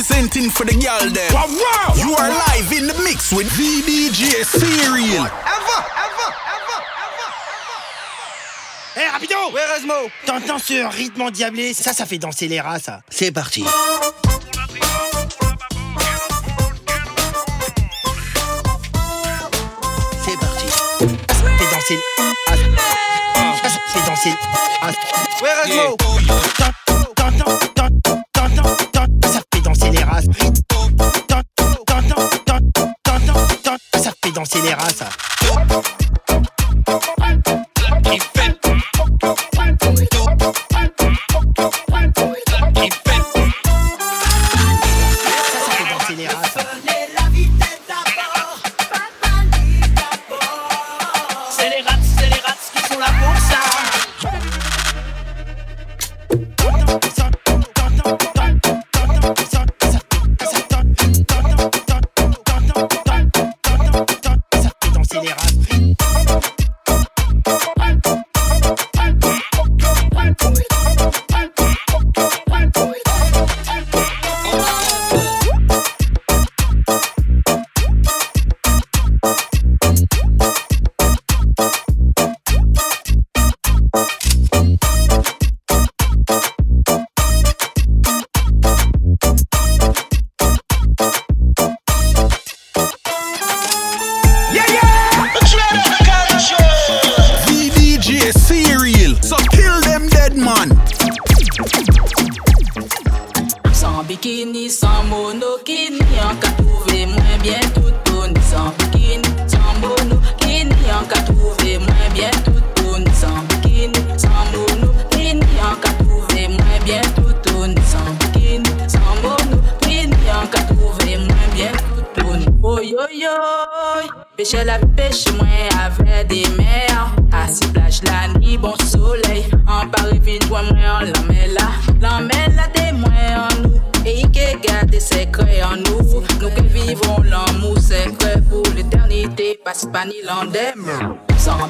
representing for the girl them. Wow, wow. You are live in the mix with VDJ Serial. Ever, ever, ever. Eh hey, rapido Where is Mo? T'entends ce rythme endiablé? Ça, ça fait danser les rats, ça. C'est parti. C'est parti. Fais danser. Ah, Fais danser. Ah, Where is Mo? c'est dans Scélérat, ça. fwa mwen an lamela Lamela temwen an nou E yi ke gade se kre an nou Nou ke vivon l'amou se kre Pou l'eternite pas ni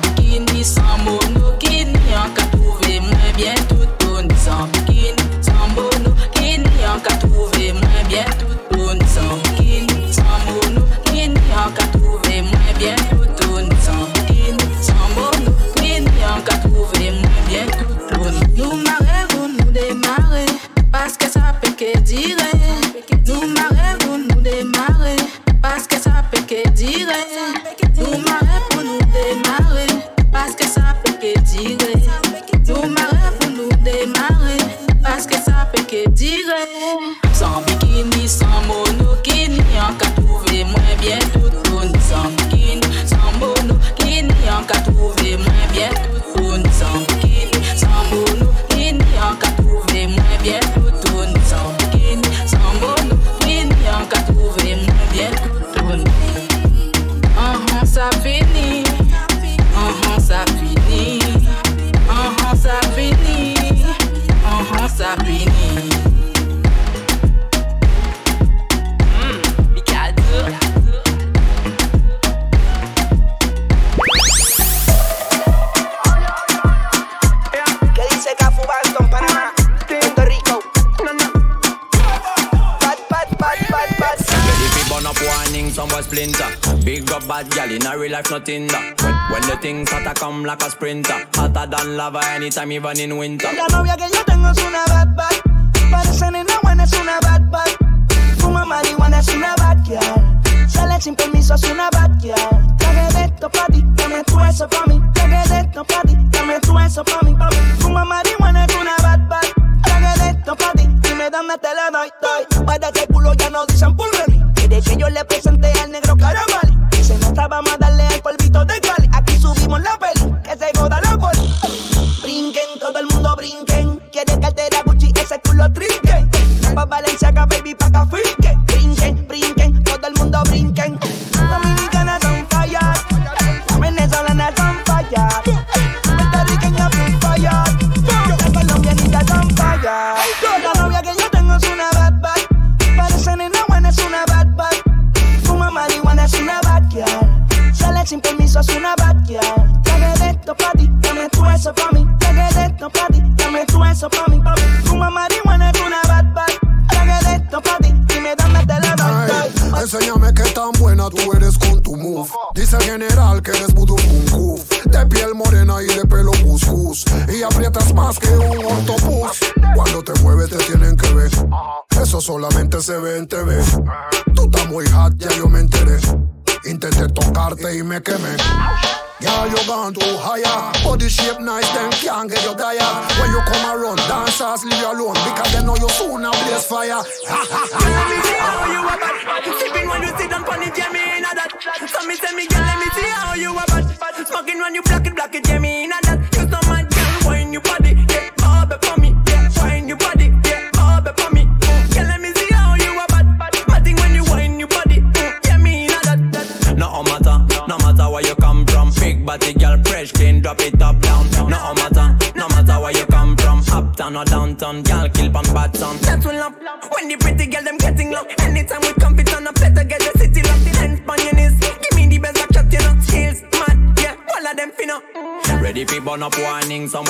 bikini, san like a sprinter. Hotter than lava anytime, even in winter. La novia que yo tengo es una bad bad. Parece nena buena, es una bad bad. Fuma marihuana, es una bad girl. Sale sin permiso, es una bad girl. Traje de esto pa' ti, dame tu eso pa' mí. Traje de esto pa' ti, dame tu eso pa' mí, pa' mí. Fuma marihuana, es una bad bad. Traje de esto pa' ti, dime dónde te la doy, doy. Para que culo ya no dicen pulverí. Quiere que yo le presente al negro caramelo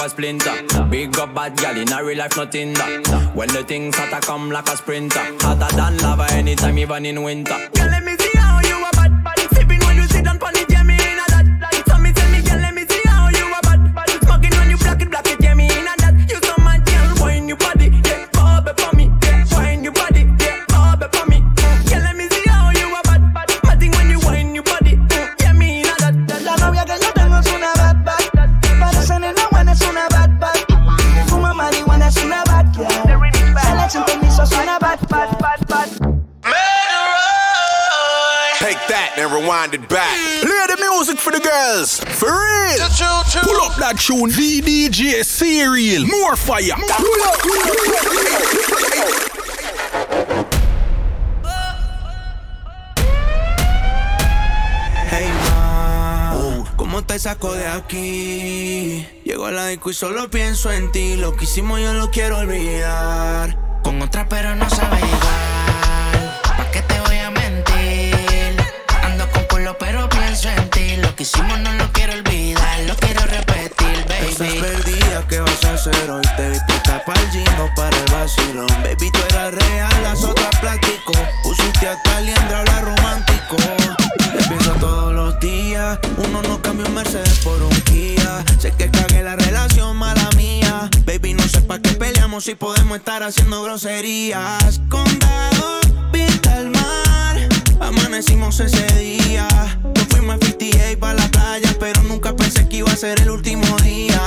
somewhere splinter. Big up bad gal in a real life, nothing that. When the things hotter come like a sprinter, hotter than lava anytime, even in winter. For the girls. For real. Pull up that tune. VDJ Serial. More fire. Pull up. Hey ma, ¿cómo te saco de aquí? Llego a la disco y solo pienso en ti. Lo que hicimos yo lo quiero olvidar. Con otra pero no sabe ¿qué vas a hacer hoy? Te viste para el gym para el vacilón. Baby, tú eras real, las otras plástico. Pusiste a Caliendra, habla romántico. Te pienso todos los días. Uno no cambia un Mercedes por un Kia. Sé que cagué la relación, mala mía. Baby, no sé para qué peleamos si podemos estar haciendo groserías. Condado, vista al mar. Amanecimos ese día fuimos a 58 para la playa, pero nunca pensé que iba a ser el último día.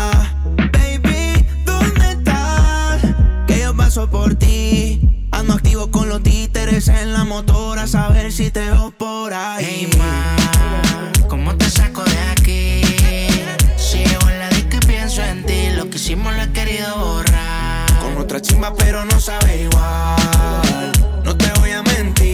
Paso por ti. Ando activo con los títeres en la motora, a saber si te veo por ahí. Hey, ma, ¿cómo te saco de aquí? Si llevo en la disco y pienso en ti, lo que hicimos lo he querido borrar. Con otra chimba, pero no sabe igual. No te voy a mentir.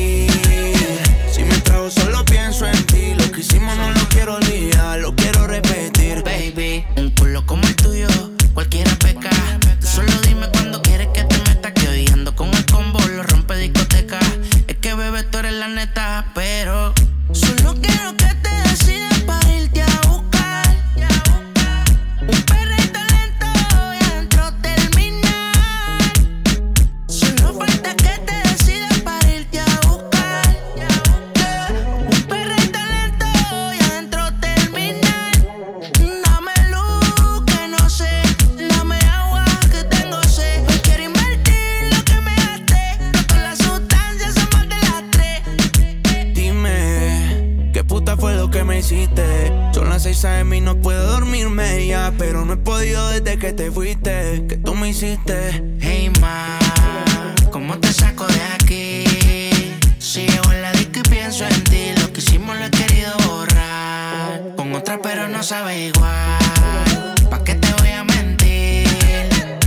Igual. ¿Pa' qué te voy a mentir?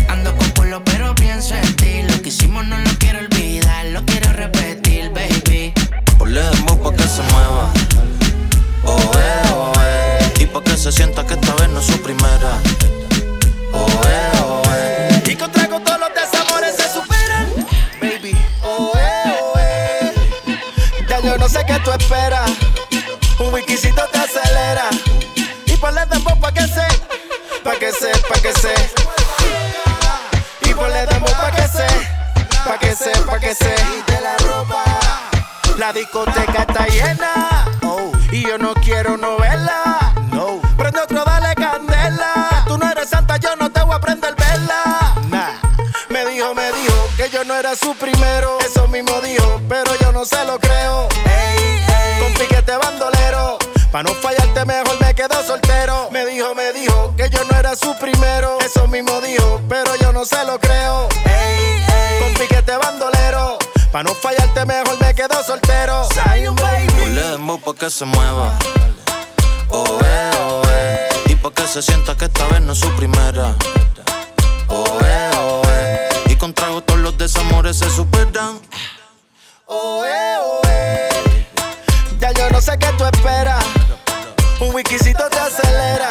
Ando con culo, pero pienso en ti. Lo que hicimos no lo quiero olvidar, lo quiero repetir, baby. Ponle pa' que se mueva Oe, oe. Y pa' que se sienta que esta vez no es su primera. Oe, oe. Y con trago todos los desamores se superan. Baby. Oe, oe. Ya yo no sé qué tú esperas. Un wikisito la discoteca está llena. Oh. Y yo no quiero novela. No. Prende otro, dale candela. tú no eres santa, yo no te voy a prender vela. Nah. Me dijo, me dijo que yo no era su primero. Eso mismo dijo, pero yo no se lo creo. Ey, ey. Con piquete bandolero. Pa' no fallarte mejor me quedo soltero. Me dijo, me dijo que yo no era su primero. Eso mismo dijo, pero yo no se lo creo. Ey, ey. Con piquete bandolero. Pa' no fallarte mejor me quedo soltero. Soy un baby. Ponle pa' que se mueva. Oh, eh, oh, eh. Y pa' que se sienta que esta vez no es su primera. Oh, eh, oh, eh. Y con trago todos los desamores se superan. Oh, eh, oh, eh. Ya yo no sé qué tú esperas. Un wikisito te acelera.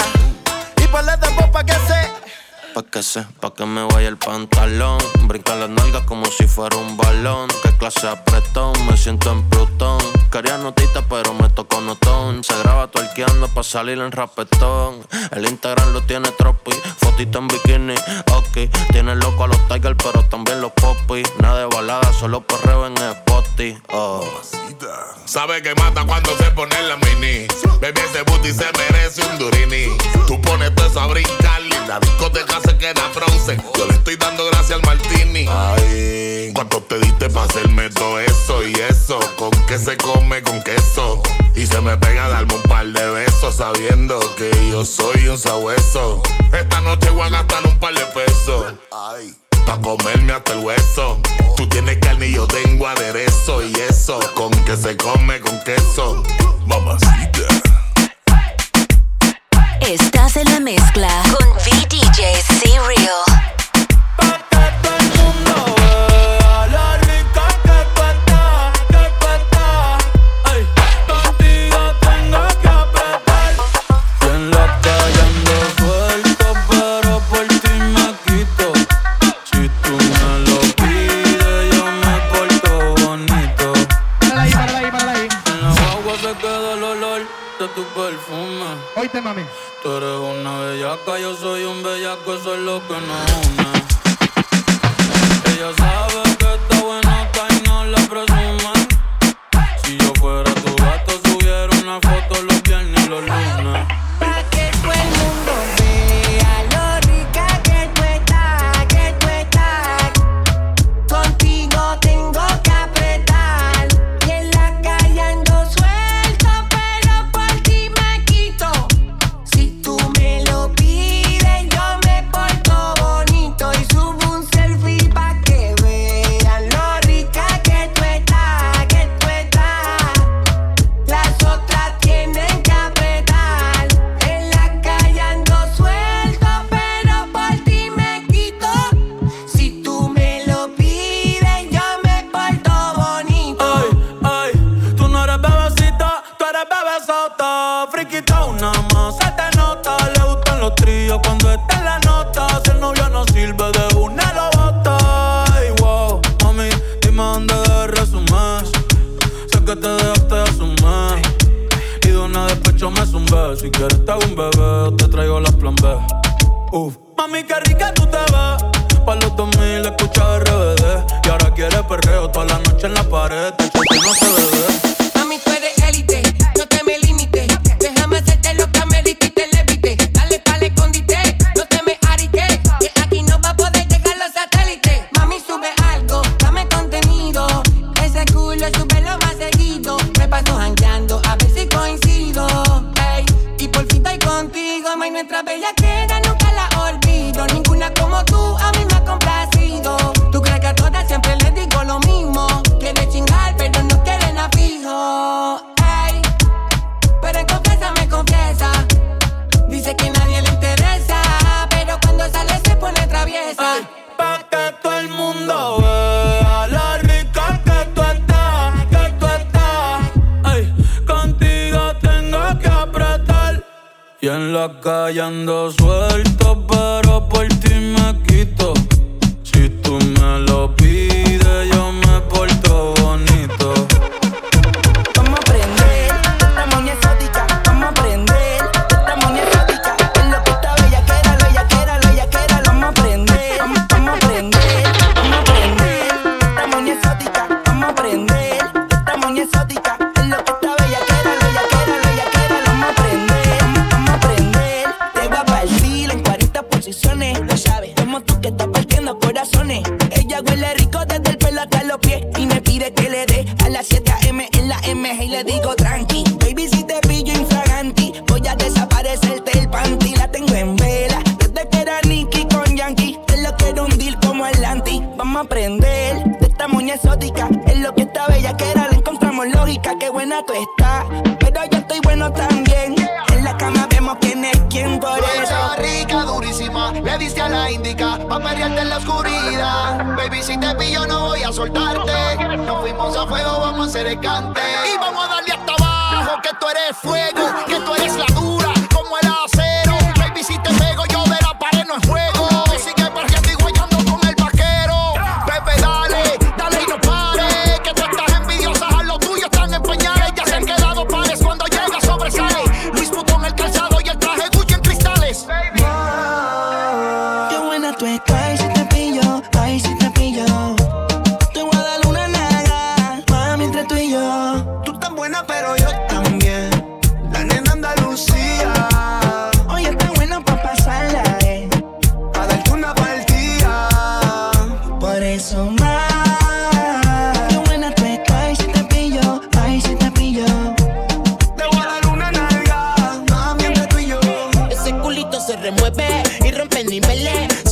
Y ponle de pa' que se Pa' que sé, pa' que me vaya el pantalón. Brinca las nalgas como si fuera un balón. Qué clase apretón, me siento en Plutón. Quería notita, pero me tocó notón. Se graba tuerqueando pa' salir en rapetón. El Instagram lo tiene tropi, fotito en bikini. Ok, tiene loco a los Tigers, pero también los popis. Nada de balada, solo perreo en Spotify. Oh. Sabe que mata cuando se pone la mini. Baby, ese booty se merece un durini. Tú pones todo eso a brincar y la discoteca se queda frozen. Yo le estoy dando gracias al martini. Ay, ¿cuánto te diste para hacerme todo eso y eso? ¿Con qué se come con queso? Y se me pega darme un par de besos sabiendo que yo soy un sabueso. Esta noche voy a gastar un par de pesos. Ay pa' comerme hasta el hueso. Tú tienes carne y yo tengo aderezo y eso, con que se come con queso. Mamacita. Estás en la mezcla bellaco, eso es lo que nos rayando su niveles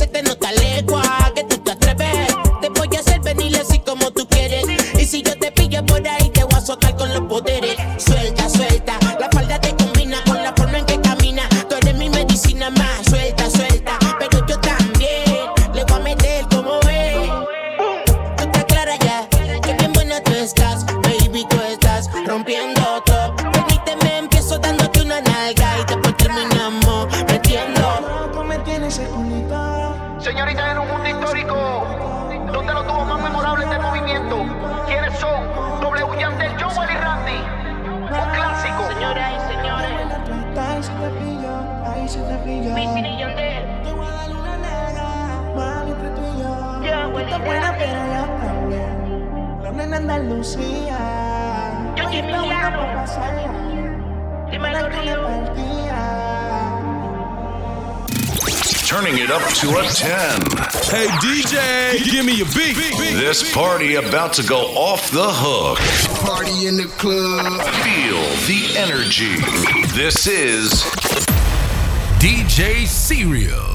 Party about to go off the hook. Party in the club. Feel the energy. This is DJ Serial.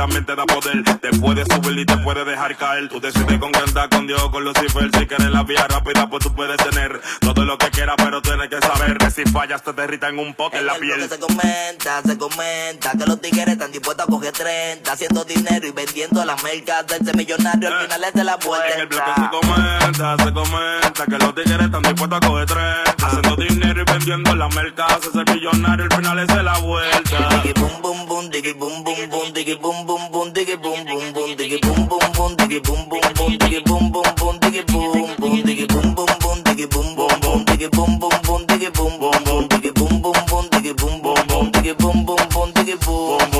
también te da poder. Te puede subir y te puede dejar caer. Tú decides con quién con Dios, con Lucifer. Si quieres la vía rápida, pues tú puedes tener todo lo que quieras, pero tienes que saber que si fallas te derritan un poco en, la piel. Que se comenta, se comenta que los tigres están dispuestos a coger 30, haciendo dinero y vendiendo las mercas de ese millonario al eh, final es de la puerta. En el bloque se comenta, se comenta que los tigres están dispuestos a coger 30, haciendo dinero y vendiendo las mercas. Ese millonario al final es de la vuelta. diggy boom boom boom diggy boom boom boom diggy boom boom boom diggy boom boom boom diggy boom boom boom diggy boom boom boom diggy boom boom diggy boom boom boom diggy boom boom boom diggy boom boom boom diggy boom boom boom diggy boom boom boom diggy boom boom boom diggy boom boom boom diggy boom boom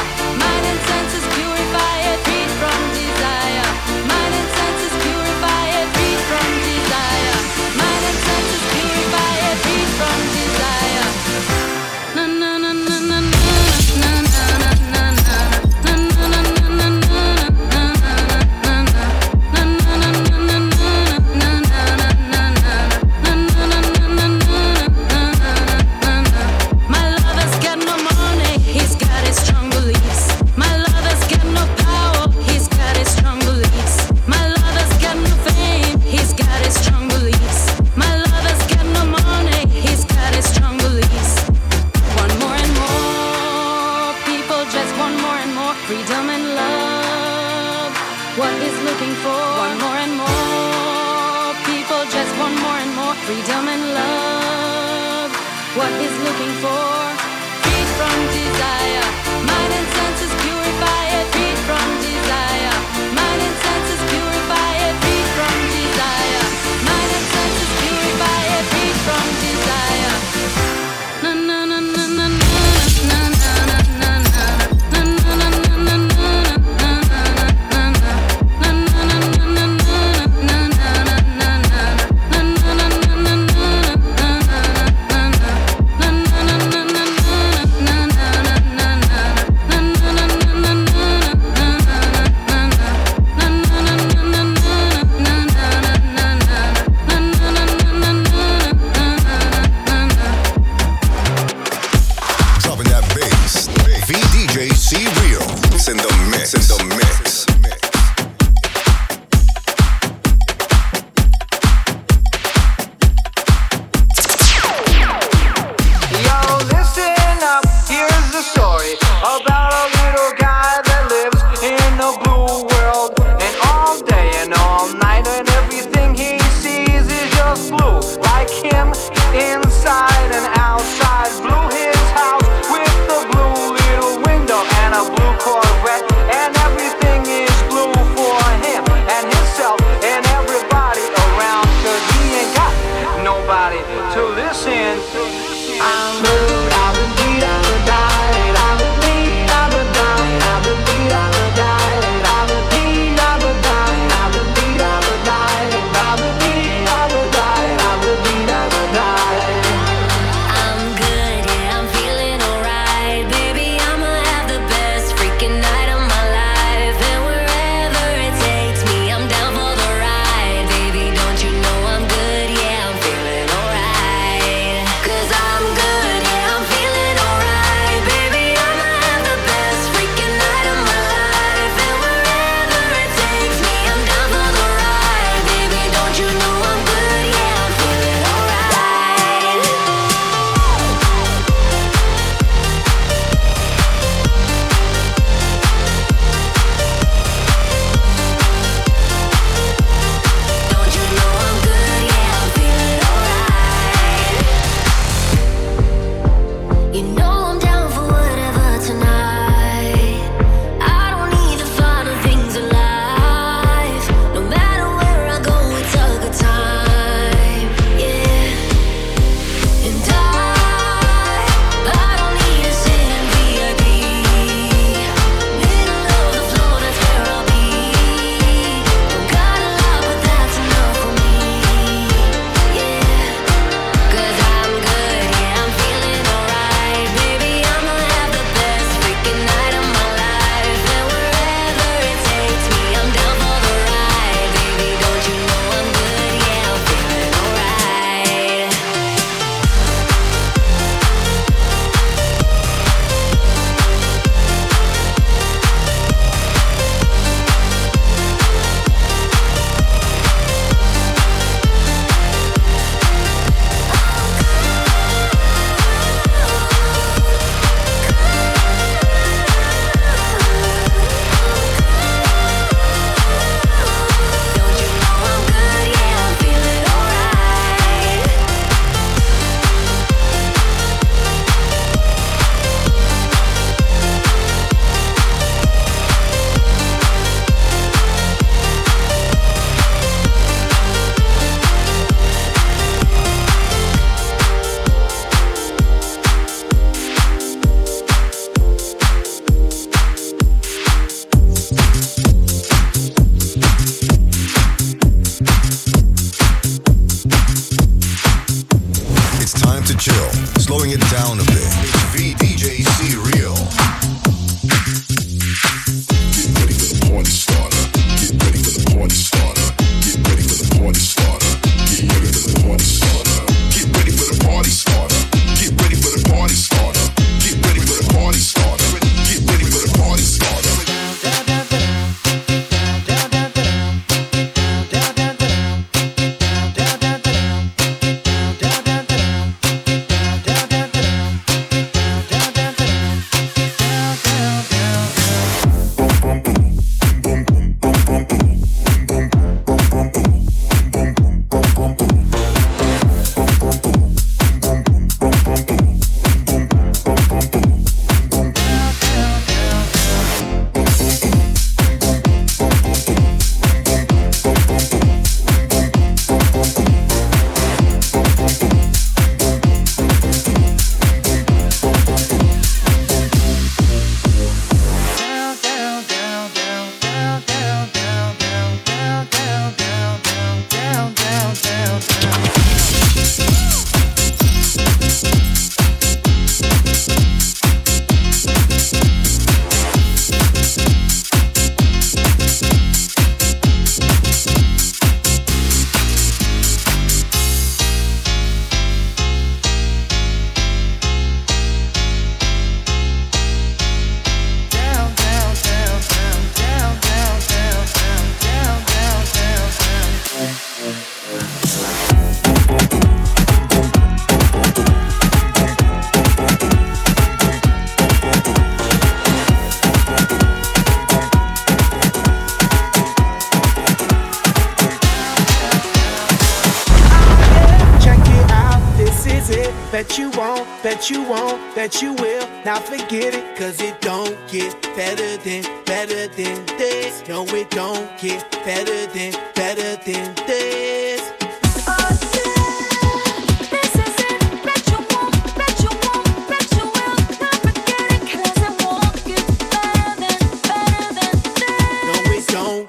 Won't, you won't, bet you will. Now forget it, cause it don't get better than, better than this. No, it don't get better than, better than this.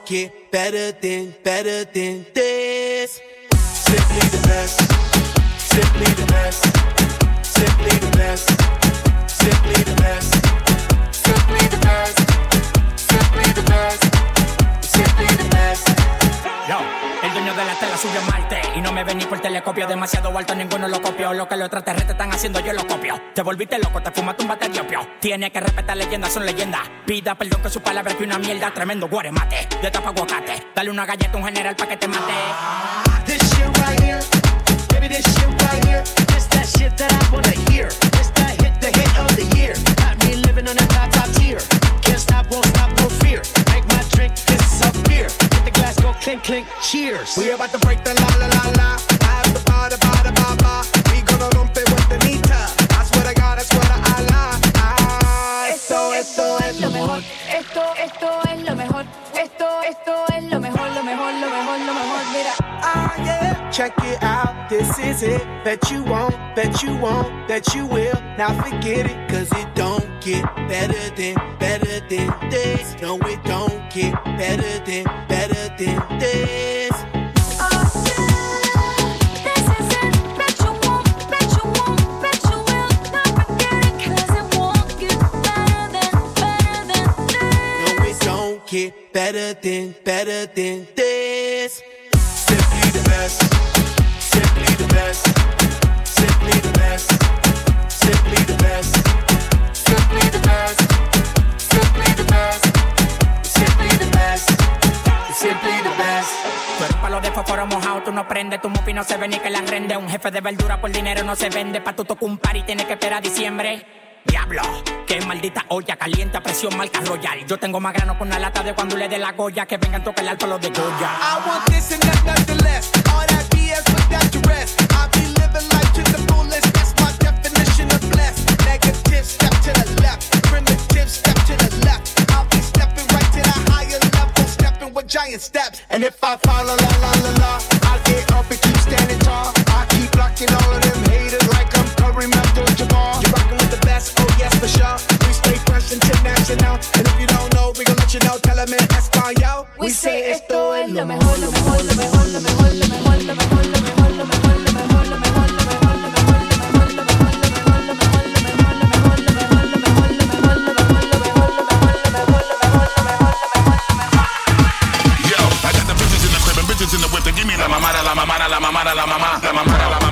Get better than, better than this. Simply the best. Simply the best. Demasiado alto, ninguno lo copió. Lo que los extraterrestres están haciendo, yo lo copio. Te volviste loco, te fumaste un bate de opio. Tiene que respetar leyendas, son leyendas. Pida perdón que su palabra que una mierda Tremendo guaremate, de tapa aguacate. Dale una galleta a un general pa' que te mate. This shit right here, baby, this shit right here. That shit that I wanna hear. That hit, the hit of the year. Got me living on top, top tier. Can't stop, won't stop, no fear. Make my drink disappear. The glass, go clink, clink, cheers. We about to break the la la la la. Have the ba da ba da ba ba. Check it out, this is it. Bet you won't, bet you won't, bet you will. Now forget it, cause it don't get better than, better than this. No, it don't get better than, better than this. This is it, bet you won't, bet you won't, bet you will. Now forget it, it won't get better than, better than this. No, it don't get better than, better than this. No se ve ni que la rende. Un jefe de verdura por dinero no se vende, pa' tu tocar un y tienes que esperar diciembre. Diablo, qué maldita olla caliente a presión marca royal. Yo tengo más grano con una lata de cuando le dé la goya que vengan tocar el palo de Goya. I want this and not nothing less. All that BS without the rest. I be living life to the fullest. That's my definition of blessed. Negative step to the left. Primitive step to the left. I'll be stepping right to the higher level. Stepping with giant steps. And if I fall la la la la, I get up and keep standing tall. I keep blocking all of them haters like I'm Curry Abdul-Jabbar oh yes for sure. We stay fresh international. And if you don't know, we gon' let you know. Tell them in español. We say esto es lo mejor, lo mejor, lo mejor, lo mejor, lo mejor, lo mejor, in the whip give me la mamada, la mamada, la mamada, la mamada, la mamada, la mamada.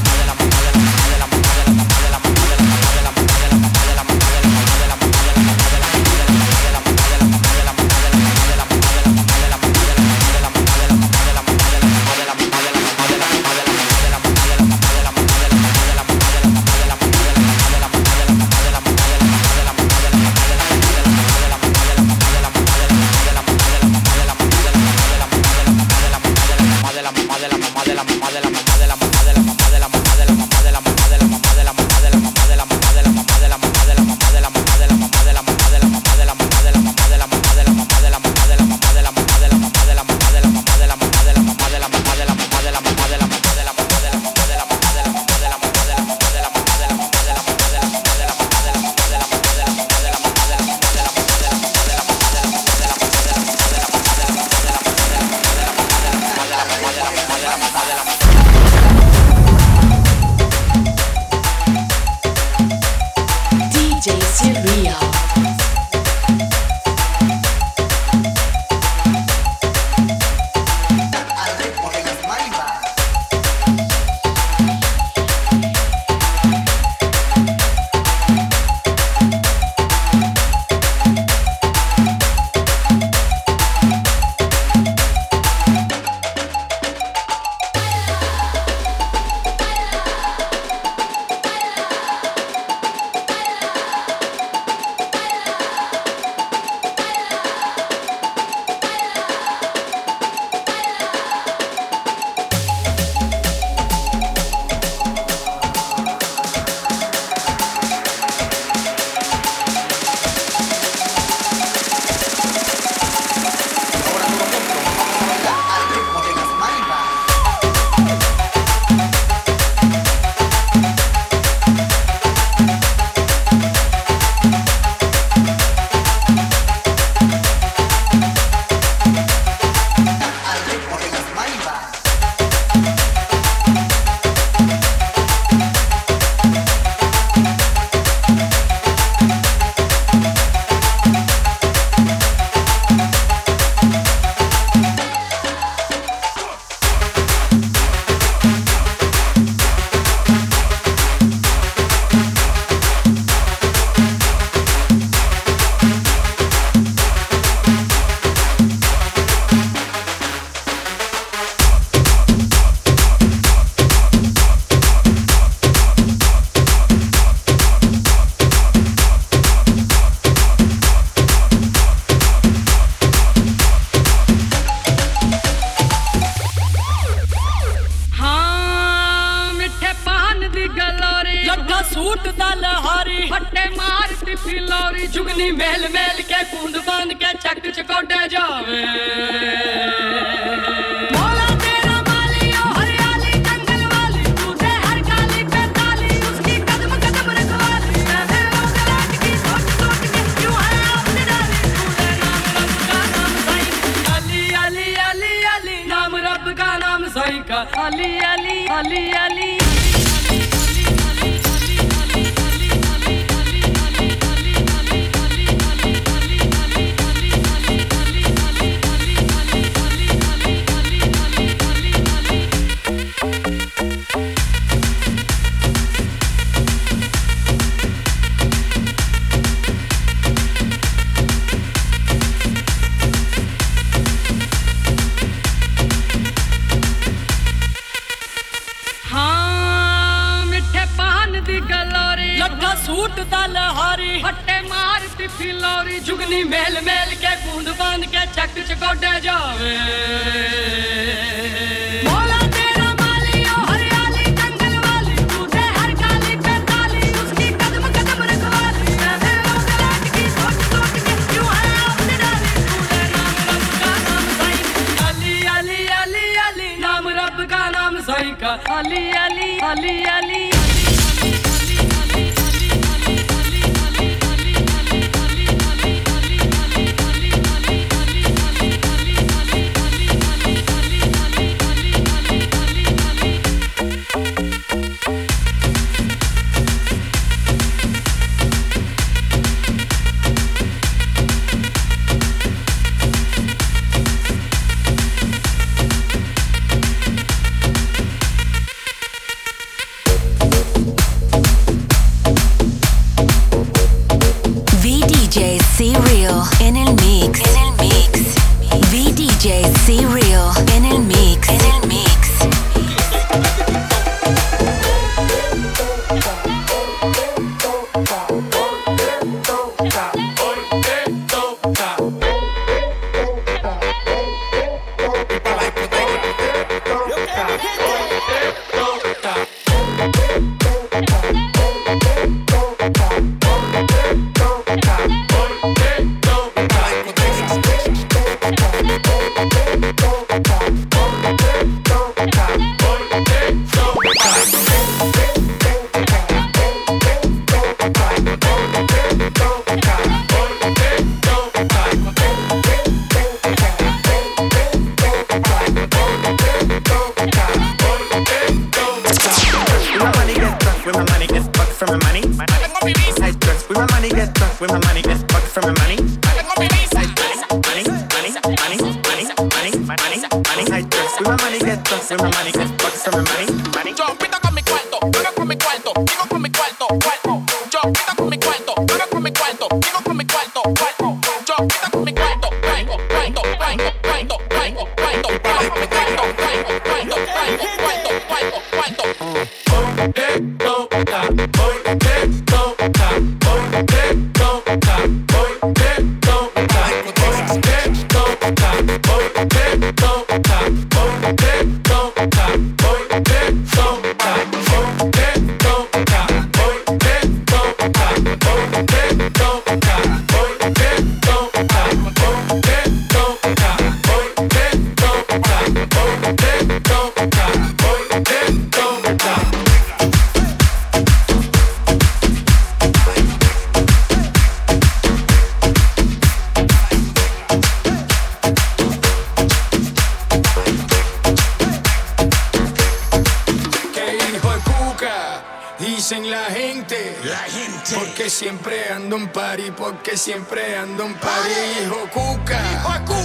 que siempre ando en París, hijo Cuca.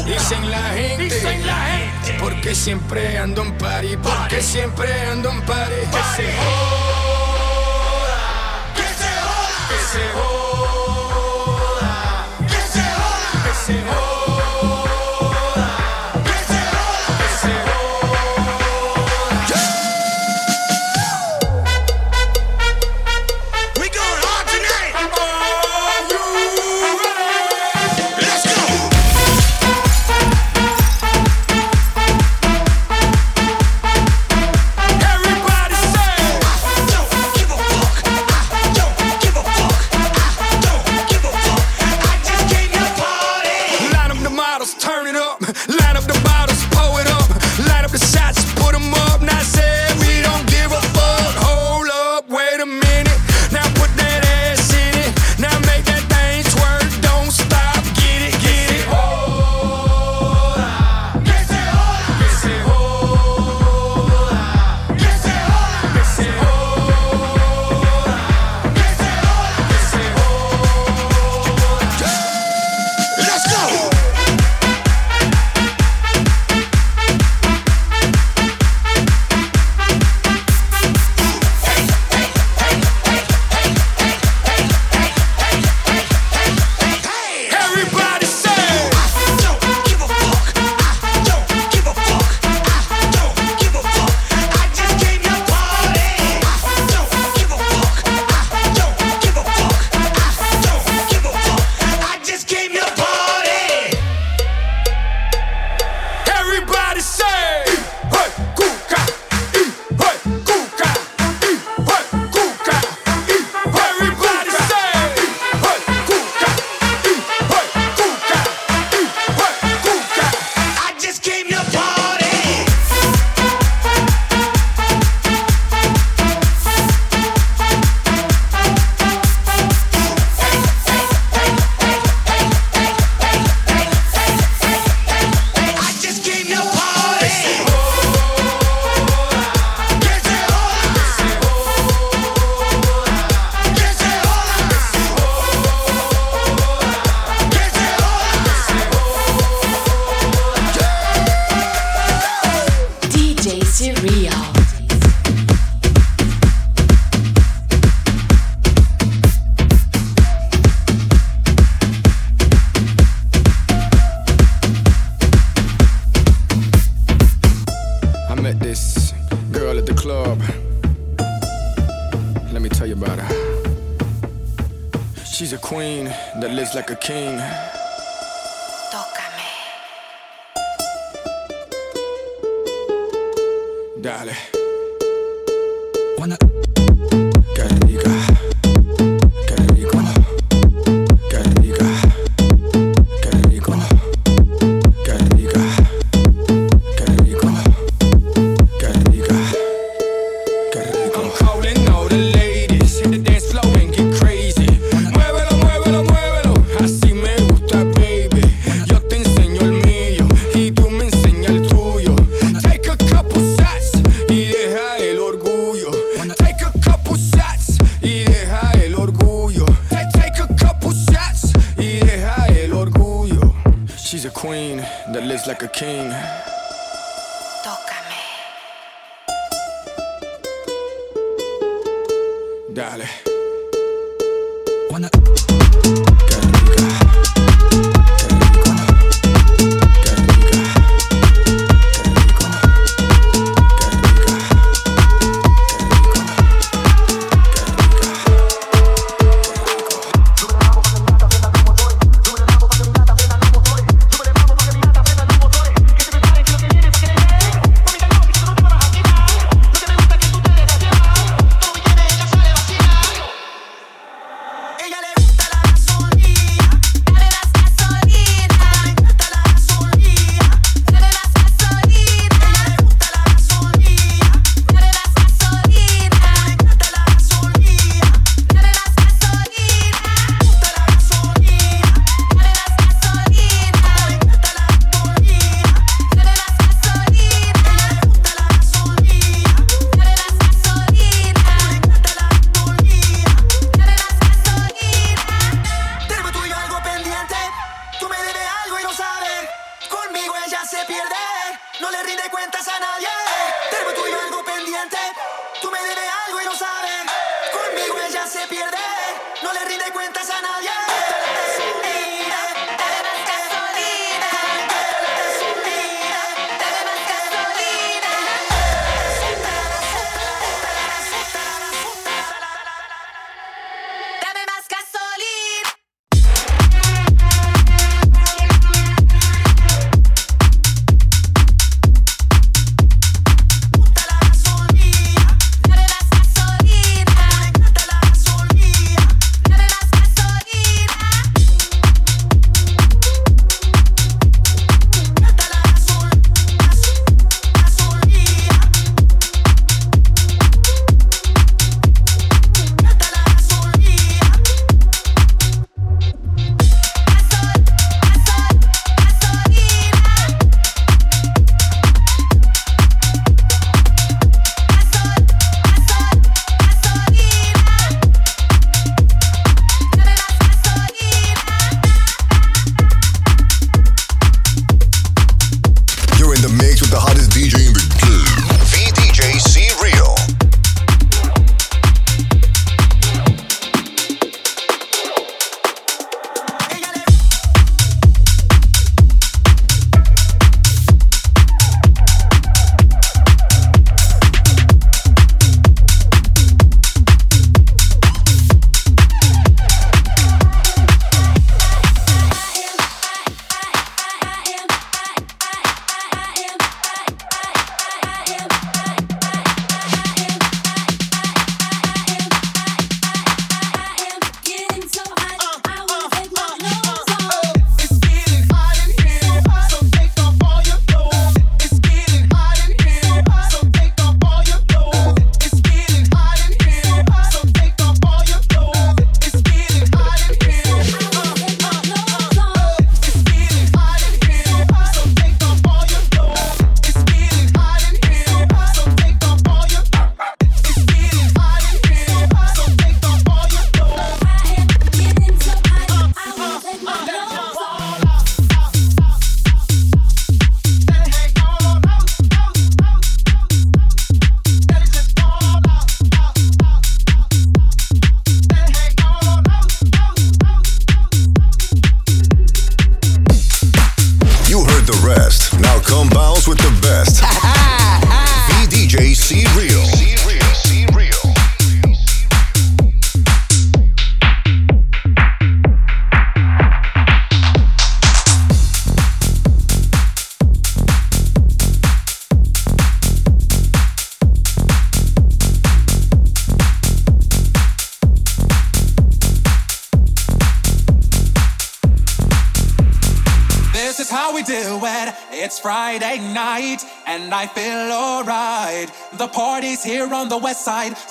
Dicen la gente, dicen la gente, porque siempre ando en París, porque siempre ando en París. Que se joda, que se joda, que se joda.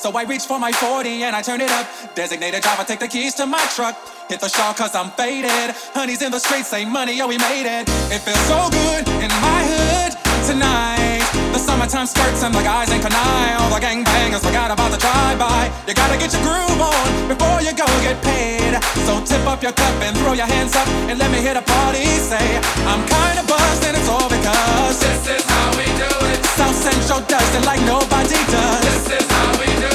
So I reach for my 40 and I turn it up. Designated driver, take the keys to my truck. Hit the shawl cause I'm faded. Honey's in the streets, say money, oh we made it. It feels so good in my hood tonight. The summertime skirts and the guys in canai. All the gangbangers forgot about the drive-by. You gotta get your groove on before you go get paid. So tip up your cup and throw your hands up and let me hit a party. Say, I'm kinda buzzed and it's all because this is how we do it. South Central does it like nobody does. This is how we do it.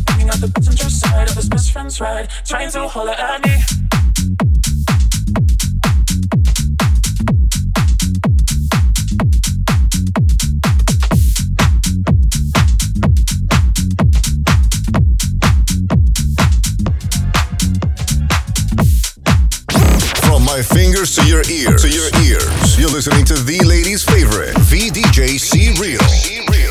trying to holler at me. From my fingers to your ears, to your ears, you're listening to the ladies' favorite, VDJ C Real.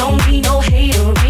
don't be no hater.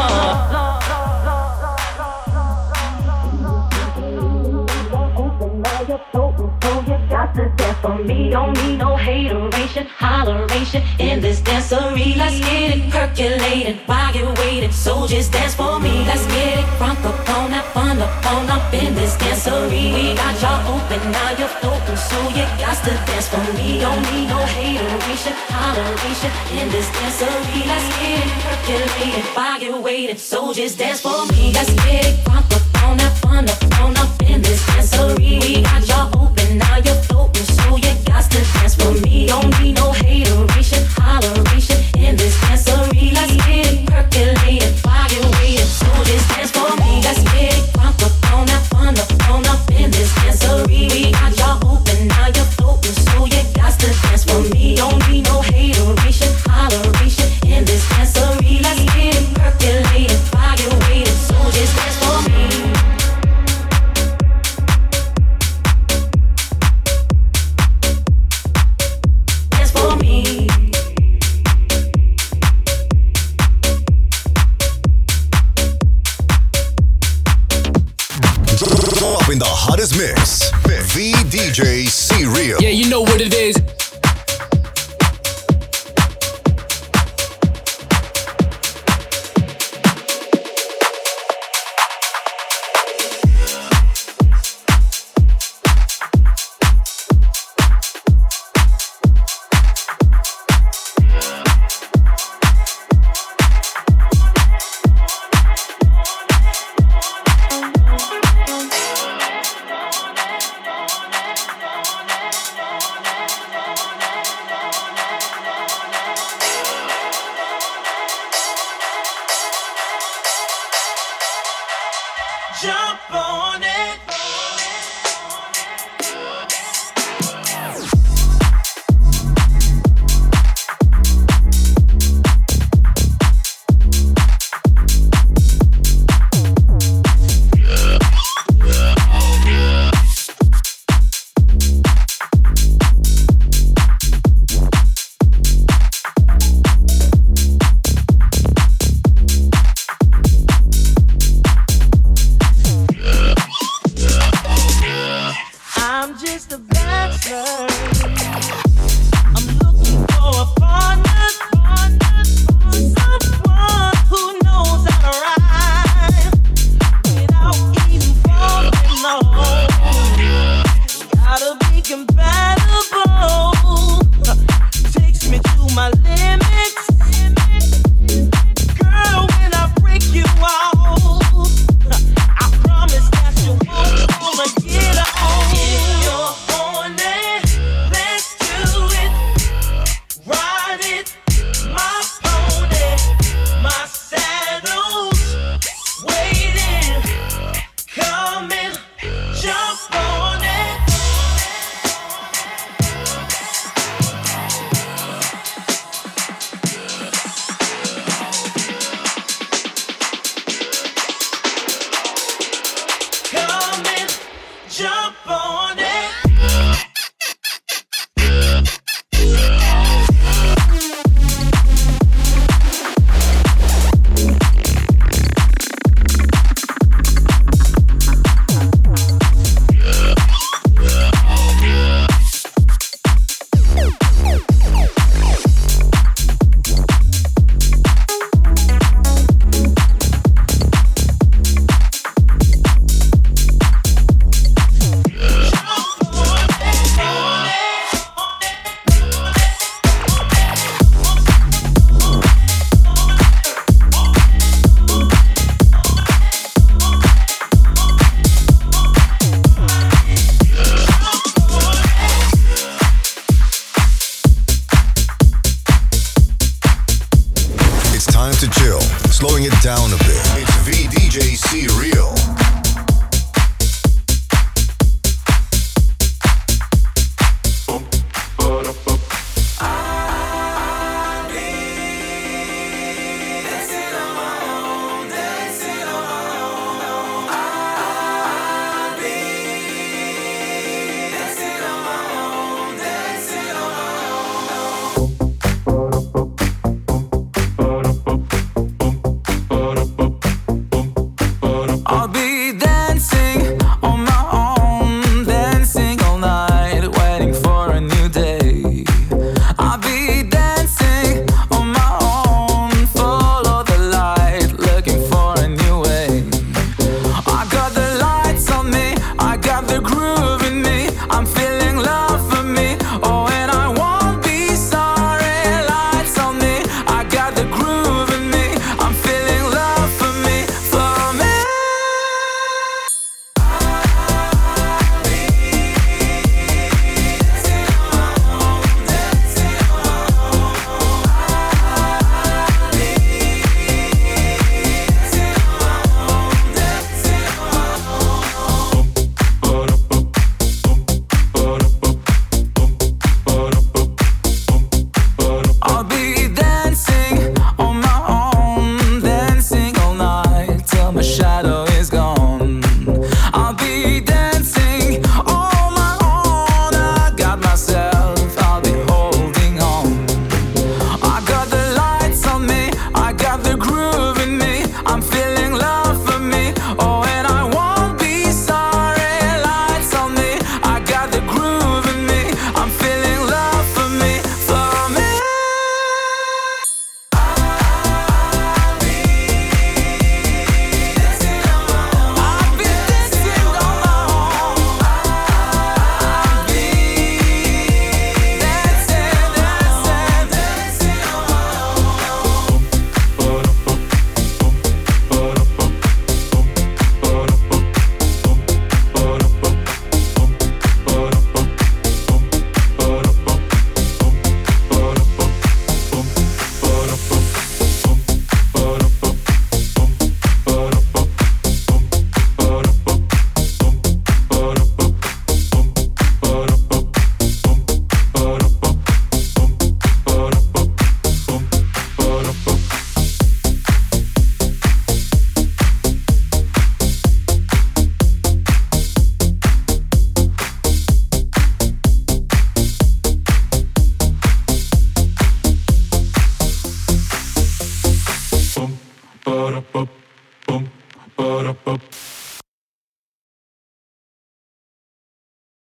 Me. Don't need no hateration, holleration in this dancery. Let's get it percolated while you're waiting. So just dance for me. Let's get it crunk up on that fun up up in this dancery. We got y'all open, now you're floating. So you got to dance for me. Don't need no hateration, holleration in this dancery. Let's get it percolated while you're waiting. So just dance for me. Let's get it crunk up on that fun up up in this dancery. We got y'all me. Don't need no hateration, holleration in this dancery.